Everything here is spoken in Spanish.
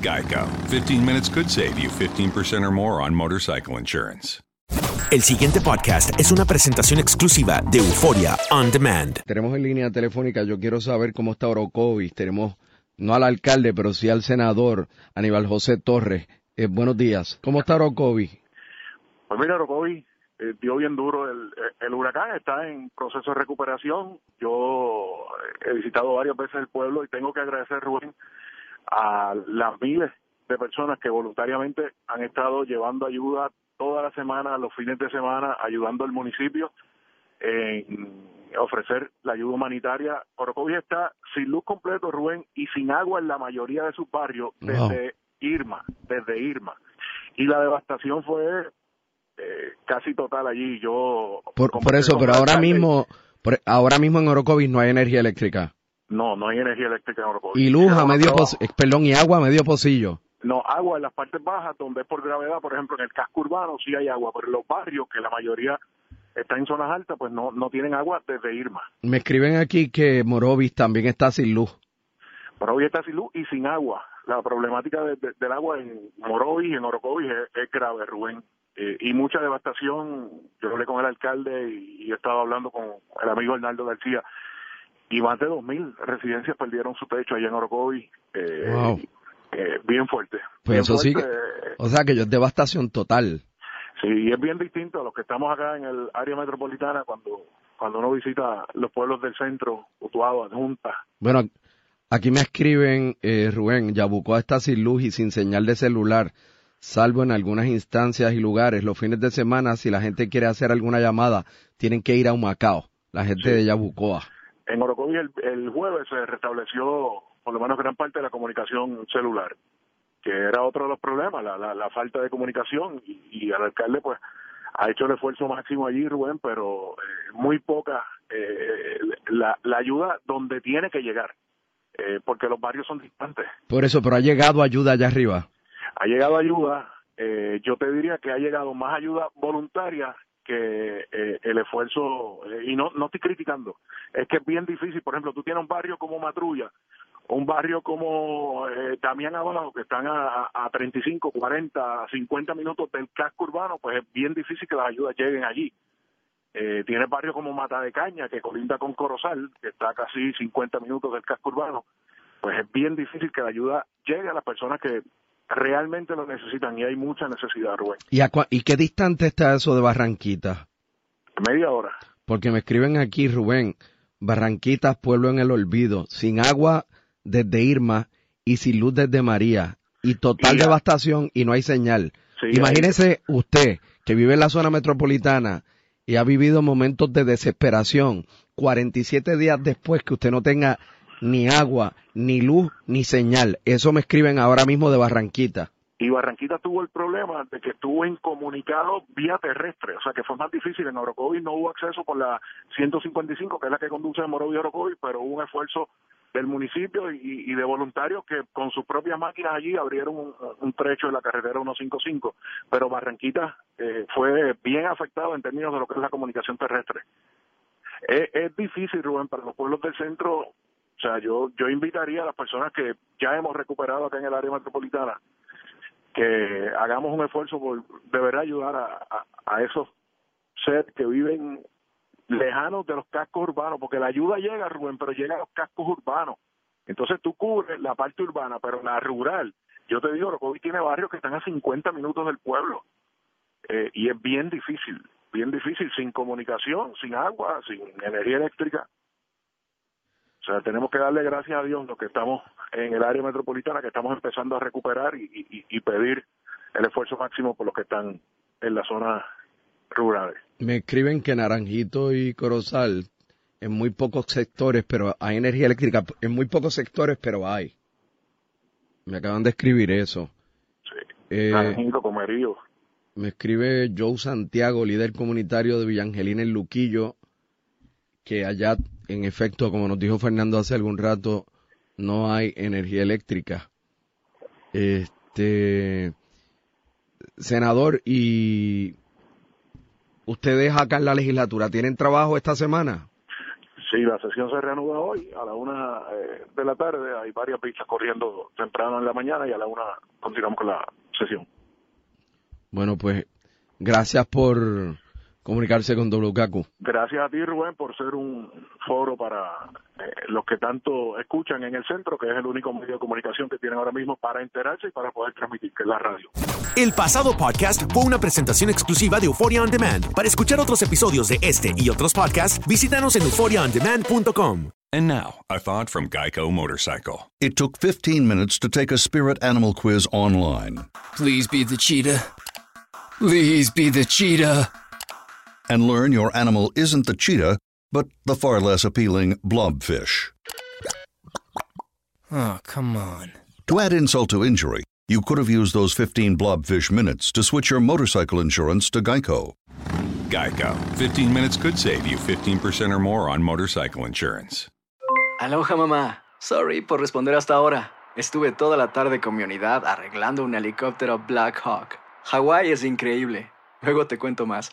Geico. 15 minutes could save you 15% or more on motorcycle insurance. El siguiente podcast es una presentación exclusiva de Euforia On Demand. Tenemos en línea telefónica, yo quiero saber cómo está Orocovis. Tenemos no al alcalde, pero sí al senador Aníbal José Torres. Eh, buenos días. ¿Cómo está Orocovis? Pues mira, Orocovis eh, dio bien duro el, el huracán, está en proceso de recuperación. Yo he visitado varias veces el pueblo y tengo que agradecer, Rubén, a las miles de personas que voluntariamente han estado llevando ayuda toda la semana, los fines de semana, ayudando al municipio en ofrecer la ayuda humanitaria. Orocovis está sin luz completo, Rubén, y sin agua en la mayoría de sus barrios desde Irma, desde Irma. Y la devastación fue eh, casi total allí. Yo Por, por eso, pero ahora mismo, por- ahora mismo en Orocovis no hay energía eléctrica. No, no hay energía eléctrica en Orocovis. Y luz a medio, eh, perdón, y agua a medio pocillo. No, agua en las partes bajas, donde es por gravedad, por ejemplo, en el casco urbano sí hay agua, pero en los barrios, que la mayoría está en zonas altas, pues no, no tienen agua desde Irma. Me escriben aquí que Morovis también está sin luz. Hoy está sin luz y sin agua. La problemática de- de- del agua en Morovis y en Orocovis es, es grave, Rubén. Eh, y mucha devastación. Yo hablé con el alcalde y, y he estado hablando con el amigo Hernaldo García. Y más de 2.000 residencias perdieron su techo allá en Orocovis. Eh, Wow. eh, bien fuerte. Pues Bien eso sí, que- o sea que yo es devastación total. Sí, y es bien distinto a los que estamos acá en el área metropolitana cuando cuando uno visita los pueblos del centro, Utuado, Adjunta. Bueno, aquí me escriben, eh, Rubén, Yabucoa está sin luz y sin señal de celular, salvo en algunas instancias y lugares. Los fines de semana, si la gente quiere hacer alguna llamada, tienen que ir a Humacao, la gente de Yabucoa. En Orocovis el, el jueves se restableció por lo menos gran parte de la comunicación celular, que era otro de los problemas, la, la, la falta de comunicación y, y el alcalde pues ha hecho el esfuerzo máximo allí, Rubén, pero eh, muy poca eh, la, la ayuda donde tiene que llegar, eh, porque los barrios son distantes. Por eso, pero ha llegado ayuda allá arriba. ha llegado ayuda, eh, yo te diría que ha llegado más ayuda voluntaria que eh, el esfuerzo, eh, y no, no estoy criticando, es que es bien difícil, por ejemplo, tú tienes un barrio como Matrulla, un barrio como eh, Damián Abajo, que están a, a a 35, 40, 50 minutos del casco urbano, pues es bien difícil que las ayudas lleguen allí. Eh, tiene barrios como Mata de Caña, que colinda con Corozal, que está casi 50 minutos del casco urbano, pues es bien difícil que la ayuda llegue a las personas que realmente lo necesitan y hay mucha necesidad, Rubén. ¿Y, a cua- ¿Y qué distante está eso de Barranquita? Media hora. Porque me escriben aquí, Rubén, Barranquitas, pueblo en el olvido, sin agua desde Irma y sin luz desde María, y total Y devastación y no hay señal. Sí, Imagínese usted que vive en la zona metropolitana y ha vivido momentos de desesperación, 47 días después que usted no tenga ni agua, ni luz, ni señal. Eso me escriben ahora mismo de Barranquita. Y Barranquita tuvo el problema de que estuvo incomunicado vía terrestre, o sea que fue más difícil. En Orocovis no hubo acceso por la 155, que es la que conduce de Morovis a Orocovis, pero hubo un esfuerzo del municipio y, de voluntarios que con sus propias máquinas allí abrieron un, un trecho de la carretera 155. Pero Barranquita eh, fue bien afectado en términos de lo que es la comunicación terrestre. Es, es difícil, Rubén, para los pueblos del centro. O sea, yo, yo invitaría a las personas que ya hemos recuperado acá en el área metropolitana que hagamos un esfuerzo por de verdad ayudar a, a, esos seres que viven lejanos de los cascos urbanos, porque la ayuda llega, Rubén, pero llega a los cascos urbanos. Entonces tú cubres la parte urbana, pero la rural, yo te digo, Orocovis tiene barrios que están a 50 minutos del pueblo. Eh, y es bien difícil, bien difícil, sin comunicación, sin agua, sin energía eléctrica. O sea, tenemos que darle gracias a Dios los que estamos en el área metropolitana, que estamos empezando a recuperar y, y- y pedir el esfuerzo máximo por los que están en las zonas rurales. Me escriben que Naranjito y Corozal, en muy pocos sectores, pero hay energía eléctrica, en muy pocos sectores, pero hay. Me acaban de escribir eso. Eh, Naranjito, Comerío. me escribe Joe Santiago, líder comunitario de Villangelina en Luquillo, que allá, en efecto, como nos dijo Fernando hace algún rato, no hay energía eléctrica. Este, senador, y ustedes acá en la legislatura, ¿tienen trabajo esta semana? Sí, la sesión se reanuda hoy a la una eh, de la tarde. Hay varias pistas corriendo temprano en la mañana y a la una continuamos con la sesión. Bueno, pues, gracias por comunicarse con WKQ. Gracias a ti, Rubén, por ser un foro para eh, los que tanto escuchan en el centro, que es el único medio de comunicación que tienen ahora mismo para enterarse y para poder transmitir, que es la radio. El pasado podcast fue una presentación exclusiva de Euphoria On Demand. Para escuchar otros episodios de este y otros podcasts, visítanos en euphoriaondemand.com. And now, a thought from Geico Motorcycle. It took 15 minutes to take a spirit animal quiz online Please be the cheetah. Please be the cheetah. And learn your animal isn't the cheetah, but the far less appealing blobfish. Oh, come on. To add insult to injury, you could have used those 15 blobfish minutes to switch your motorcycle insurance to Geico. Geico. 15 minutes could save you 15% or more on motorcycle insurance. Aloha mamá. Sorry por responder hasta ahora. Estuve toda la tarde con mi unidad arreglando un helicóptero Black Hawk. Hawái es increíble. Luego te cuento más.